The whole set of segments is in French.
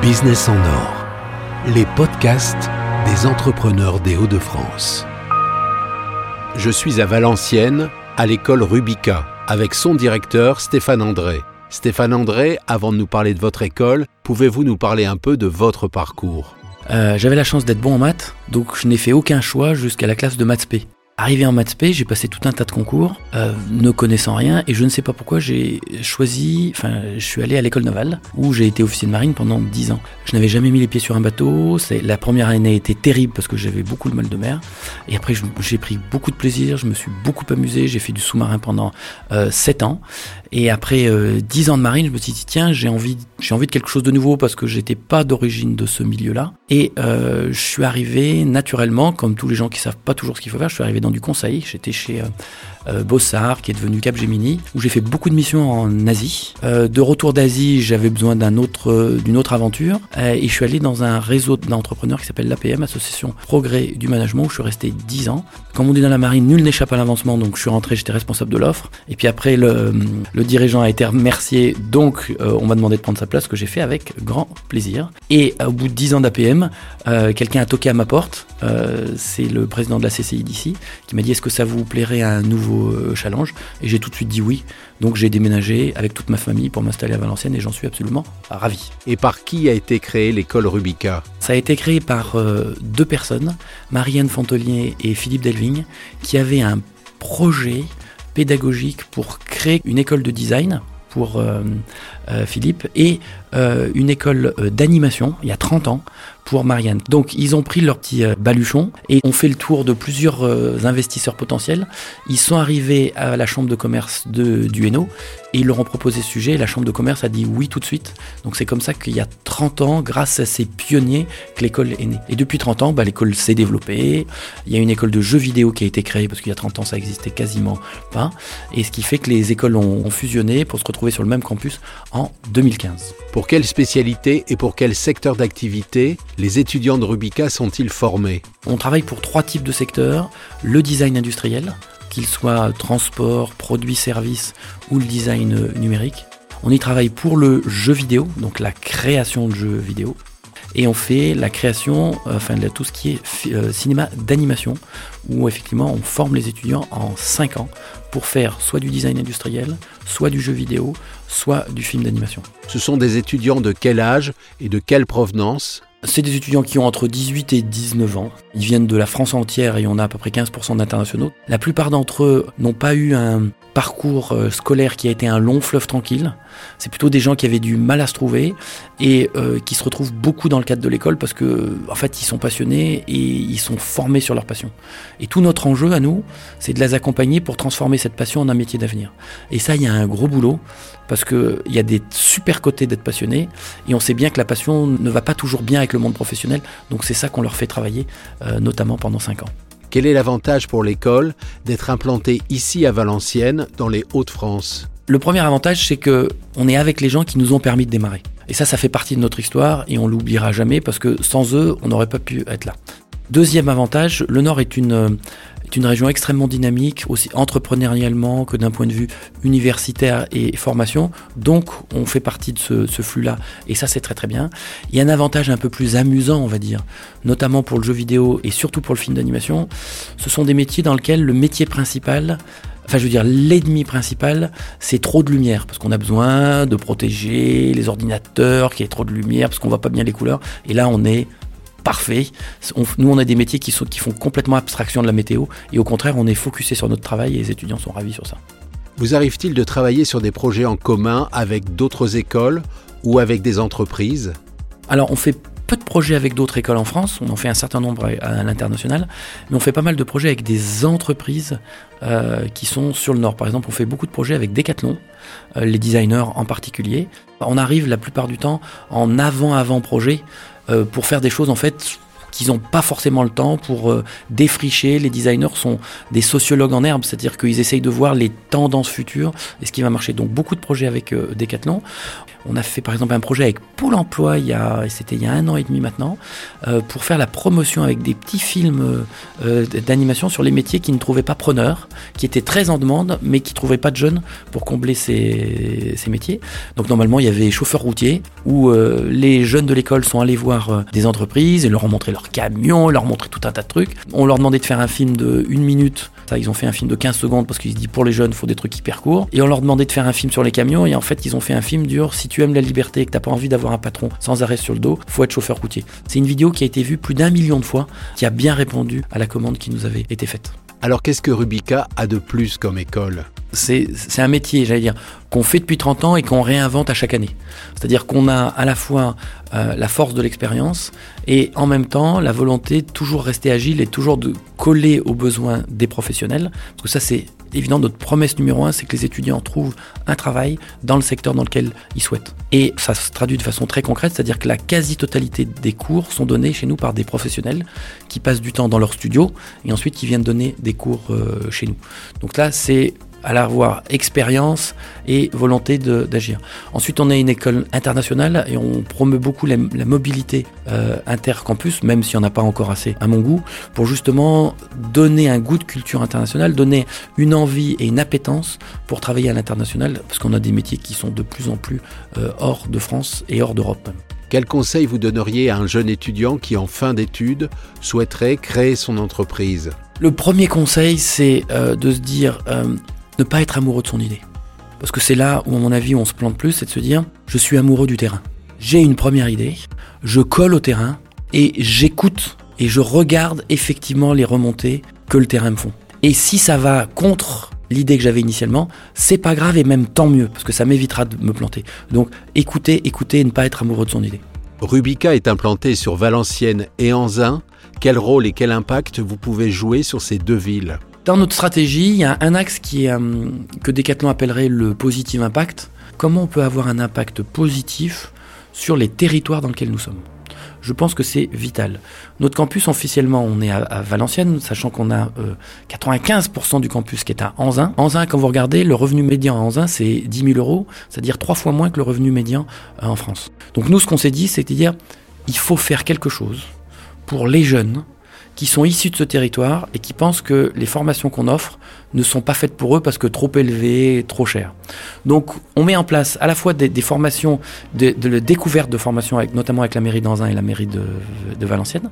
Business en or, les podcasts des entrepreneurs des Hauts-de-France. Je suis à Valenciennes, à l'école Rubica, avec son directeur Stéphane André. Stéphane André, avant de nous parler de votre école, pouvez-vous nous parler un peu de votre parcours? Euh, J'avais la chance d'être bon en maths, donc je n'ai fait aucun choix jusqu'à la classe de maths P. Arrivé en maths j'ai passé tout un tas de concours, euh, ne connaissant rien, et je ne sais pas pourquoi j'ai choisi, enfin, je suis allé à l'école navale, où j'ai été officier de marine pendant 10 ans. Je n'avais jamais mis les pieds sur un bateau, la première année était terrible parce que j'avais beaucoup de mal de mer, et après j'ai pris beaucoup de plaisir, je me suis beaucoup amusé, j'ai fait du sous-marin pendant euh, 7 ans, et après euh, 10 ans de marine, je me suis dit, tiens, j'ai envie, envie de quelque chose de nouveau parce que j'étais pas d'origine de ce milieu-là, et euh, je suis arrivé naturellement, comme tous les gens qui savent pas toujours ce qu'il faut faire, je suis arrivé dans du conseil. J'étais chez euh, euh, Bossard, qui est devenu Capgemini, où j'ai fait beaucoup de missions en Asie. Euh, de retour d'Asie, j'avais besoin d'un autre, d'une autre aventure, et je suis allé dans un réseau d'entrepreneurs qui s'appelle l'APM, Association Progrès du Management, où je suis resté 10 ans. Comme on dit dans la marine, nul n'échappe à l'avancement, donc je suis rentré, j'étais responsable de l'offre. Et puis après, le, dirigeant a été remercié, donc on m'a demandé de prendre sa place, ce que j'ai fait avec grand plaisir. Et au bout de 10 ans d'APM, quelqu'un a toqué à ma porte. C'est le président de la CCI d'ici qui m'a dit est-ce que ça vous plairait un nouveau euh, challenge? Et j'ai tout de suite dit oui. Donc j'ai déménagé avec toute ma famille pour m'installer à Valenciennes et j'en suis absolument ravi. Et par qui a été créée l'école Rubica Ça a été créé par euh, deux personnes, Marianne Fontelier et Philippe Delvigne, qui avaient un projet pédagogique pour créer une école de design pour euh, euh, Philippe et euh, une école euh, d'animation il y a 30 ans pour Marianne. Donc ils ont pris leur petit euh, baluchon et ont fait le tour de plusieurs euh, investisseurs potentiels. Ils sont arrivés à la chambre de commerce de, du Hainaut et ils leur ont proposé ce sujet et la chambre de commerce a dit oui tout de suite. Donc c'est comme ça qu'il y a 30 ans, grâce à ces pionniers, que l'école est née. Et depuis 30 ans, bah, l'école s'est développée. Il y a une école de jeux vidéo qui a été créée parce qu'il y a 30 ans ça existait quasiment pas. Et ce qui fait que les écoles ont, ont fusionné pour se retrouver sur le même campus en 2015. Pour quelle spécialité et pour quel secteur d'activité les étudiants de Rubica sont-ils formés? On travaille pour trois types de secteurs. Le design industriel, qu'il soit transport, produits, services ou le design numérique. On y travaille pour le jeu vidéo, donc la création de jeux vidéo. Et on fait la création, euh, enfin de tout ce qui est euh, cinéma d'animation, où effectivement on forme les étudiants en 5 ans pour faire soit du design industriel, soit du jeu vidéo, soit du film d'animation. Ce sont des étudiants de quel âge et de quelle provenance? C'est des étudiants qui ont entre 18 et 19 ans. Ils viennent de la France entière et on a à peu près 15% d'internationaux. La plupart d'entre eux n'ont pas eu un parcours euh, scolaire qui a été un long fleuve tranquille. C'est plutôt des gens qui avaient du mal à se trouver et euh, qui se retrouvent beaucoup dans le cadre de l'école parce que en fait ils sont passionnés et ils sont formés sur leur passion. Et tout notre enjeu à nous, c'est de les accompagner pour transformer cette passion en un métier d'avenir. Et ça, il y a un gros boulot parce que il y a des super côtés d'être passionné et on sait bien que la passion ne va pas toujours bien avec le monde professionnel. Donc c'est ça qu'on leur fait travailler, euh, notamment pendant 5 ans. Quel est l'avantage pour l'école d'être implantée ici à Valenciennes, dans les Hauts-de-France? Le premier avantage, c'est que on est avec les gens qui nous ont permis de démarrer. Et ça, ça fait partie de notre histoire et on l'oubliera jamais parce que sans eux, on n'aurait pas pu être là. Deuxième avantage, le Nord est une, euh, est une région extrêmement dynamique, aussi entrepreneurialement que d'un point de vue universitaire et formation. Donc, on fait partie de ce, flux-là. Et ça, c'est très très bien. Il y a un avantage un peu plus amusant, on va dire, notamment pour le jeu vidéo et surtout pour le film d'animation. Ce sont des métiers dans lesquels le métier principal Enfin, je veux dire, l'ennemi principal, c'est trop de lumière, parce qu'on a besoin de protéger les ordinateurs, qu'il y ait trop de lumière, parce qu'on voit pas bien les couleurs. Et là, on est parfait. On- nous, on a des métiers qui, sont, qui font complètement abstraction de la météo, et au contraire, on est focusé sur notre travail, et les étudiants sont ravis sur ça. Vous arrive-t-il de travailler sur des projets en commun avec d'autres écoles ou avec des entreprises? Alors, on fait peu de projets avec d'autres écoles en France, on en fait un certain nombre à, l'international, mais on fait pas mal de projets avec des entreprises euh, qui sont sur le Nord. Par exemple, on fait beaucoup de projets avec Decathlon, euh, les designers en particulier. On arrive la plupart du temps en avant-avant projet pour faire des choses en fait qu'ils n'ont pas forcément le temps pour euh, défricher. Les designers sont des sociologues en herbe, c'est-à-dire qu'ils essayent de voir les tendances futures et ce qui va marcher. Donc beaucoup de projets avec euh, Decathlon. On a fait par exemple un projet avec Pôle Emploi, il y a, c'était il y a un an et demi maintenant, euh, pour faire la promotion avec des petits films d'animation sur les métiers qui ne trouvaient pas preneurs, qui étaient très en demande, mais qui ne trouvaient pas de jeunes pour combler ces, métiers. Donc normalement, il y avait chauffeur routier, où les jeunes de l'école sont allés voir des entreprises et leur ont montré camions, leur ont montré tout un tas de trucs. On leur demandait de faire un film de une minute. Ça, ils ont fait un film de 15 secondes parce qu'ils se disent pour les jeunes, faut des trucs hyper courts. Et on leur demandait de faire un film sur les camions et en fait, ils ont fait un film dur. Si tu aimes la liberté et que t'as pas envie d'avoir un patron sans arrêt sur le dos, faut être chauffeur routier. C'est une vidéo qui a été vue plus d'un million de fois, qui a bien répondu à la commande qui nous avait été faite. Alors qu'est-ce que Rubica a de plus comme école? C'est un métier, j'allais dire, qu'on fait depuis 30 ans et qu'on réinvente à chaque année. C'est-à-dire qu'on a à la fois euh, la force de l'expérience et en même temps la volonté de toujours rester agile et toujours de coller aux besoins des professionnels. Parce que ça, c'est évident, notre promesse numéro un, c'est que les étudiants trouvent un travail dans le secteur dans lequel ils souhaitent. Et ça se traduit de façon très concrète, c'est-à-dire que la quasi-totalité des cours sont donnés chez nous par des professionnels qui passent du temps dans leur studio et ensuite qui viennent donner des cours euh, chez nous. Donc là, c'est à la expérience et volonté d'agir. Ensuite, on est une école internationale et on promeut beaucoup la, la mobilité euh, intercampus, même s'il n'y en a pas encore assez à mon goût, pour justement donner un goût de culture internationale, donner une envie et une appétence pour travailler à l'international, parce qu'on a des métiers qui sont de plus en plus euh, hors de France et hors d'Europe. Quel conseil vous donneriez à un jeune étudiant qui, en fin d'études, souhaiterait créer son entreprise? Le premier conseil, c'est euh, de se dire euh, ne pas être amoureux de son idée. Parce que c'est là où, à mon avis, on se plante plus, c'est de se dire je suis amoureux du terrain. J'ai une première idée, je colle au terrain et j'écoute et je regarde effectivement les remontées que le terrain me font. Et si ça va contre l'idée que j'avais initialement, c'est pas grave et même tant mieux, parce que ça m'évitera de me planter. Donc écoutez, écoutez et ne pas être amoureux de son idée. Rubica est implanté sur Valenciennes et Anzin. Quel rôle et quel impact vous pouvez jouer sur ces deux villes? Dans notre stratégie, il y a un axe qui est, euh, que Decathlon appellerait le positive impact. Comment on peut avoir un impact positif sur les territoires dans lesquels nous sommes? Je pense que c'est vital. Notre campus, officiellement, on est à, Valenciennes, sachant qu'on a euh, 95% du campus qui est à Anzin. Anzin, quand vous regardez, le revenu médian à Anzin, c'est 10 000 euros, c'est-à-dire trois fois moins que le revenu médian euh, en France. Donc nous, ce qu'on s'est dit, c'est de dire, il faut faire quelque chose pour les jeunes qui sont issus de ce territoire et qui pensent que les formations qu'on offre ne sont pas faites pour eux parce que trop élevées, trop chères. Donc on met en place à la fois des, formations, de, de la découverte de formations, avec, notamment avec la mairie d'Anzin et la mairie de, de Valenciennes,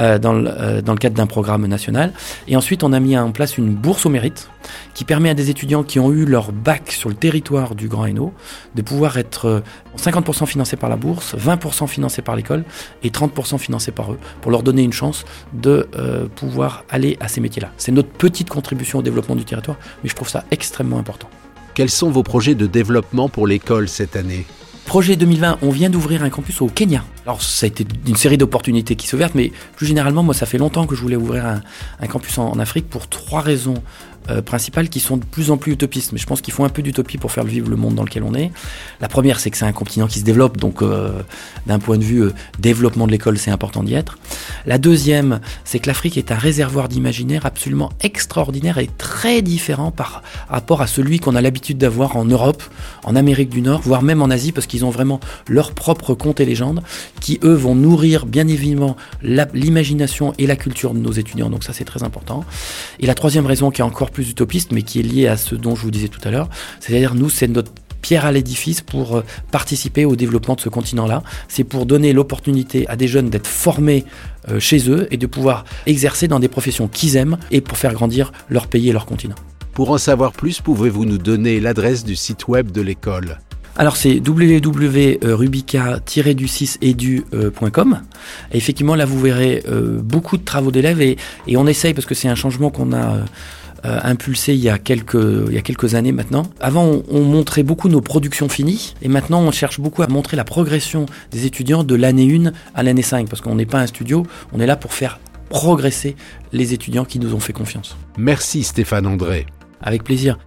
euh, dans, le, euh, dans le cadre d'un programme national. Et ensuite on a mis en place une bourse au mérite qui permet à des étudiants qui ont eu leur bac sur le territoire du Grand Hainaut de pouvoir être euh, 50% financés par la bourse, 20% financés par l'école et 30% financés par eux pour leur donner une chance de euh, pouvoir aller à ces métiers-là. C'est notre petite contribution au développement du territoire, mais je trouve ça extrêmement important. Quels sont vos projets de développement pour l'école cette année? Projet 2020, on vient d'ouvrir un campus au Kenya. Alors ça a été une série d'opportunités qui s'ouvrent, mais plus généralement, moi ça fait longtemps que je voulais ouvrir un, un campus en, en Afrique pour trois raisons euh, principales qui sont de plus en plus utopistes. Mais je pense qu'il faut un peu d'utopie pour faire vivre le monde dans lequel on est. La première, c'est que c'est un continent qui se développe, donc euh, d'un point de vue euh, développement de l'école, c'est important d'y être. La deuxième, c'est que l'Afrique est un réservoir d'imaginaire absolument extraordinaire et très différent par rapport à celui qu'on a l'habitude d'avoir en Europe, en Amérique du Nord, voire même en Asie, parce qu'ils ont vraiment leurs propres contes et légendes, qui eux vont nourrir bien évidemment l'imagination et la culture de nos étudiants. Donc ça, c'est très important. Et la troisième raison, qui est encore plus utopiste, mais qui est liée à ce dont je vous disais tout à l'heure, c'est-à-dire nous, c'est notre pierre à l'édifice pour euh, participer au développement de ce continent-là. C'est pour donner l'opportunité à des jeunes d'être formés euh, chez eux et de pouvoir exercer dans des professions qu'ils aiment et pour faire grandir leur pays et leur continent. Pour en savoir plus, pouvez-vous nous donner l'adresse du site web de l'école? Alors c'est www.rubica-du6edu.com. Et effectivement, là, vous verrez euh, beaucoup de travaux d'élèves et, et on essaye, parce que c'est un changement qu'on a euh, euh, impulsé il y, a quelques, il y a quelques années maintenant. Avant, on, on montrait beaucoup nos productions finies et maintenant, on cherche beaucoup à montrer la progression des étudiants de l'année 1 à l'année 5, parce qu'on n'est pas un studio, on est là pour faire progresser les étudiants qui nous ont fait confiance. Merci Stéphane André. Avec plaisir.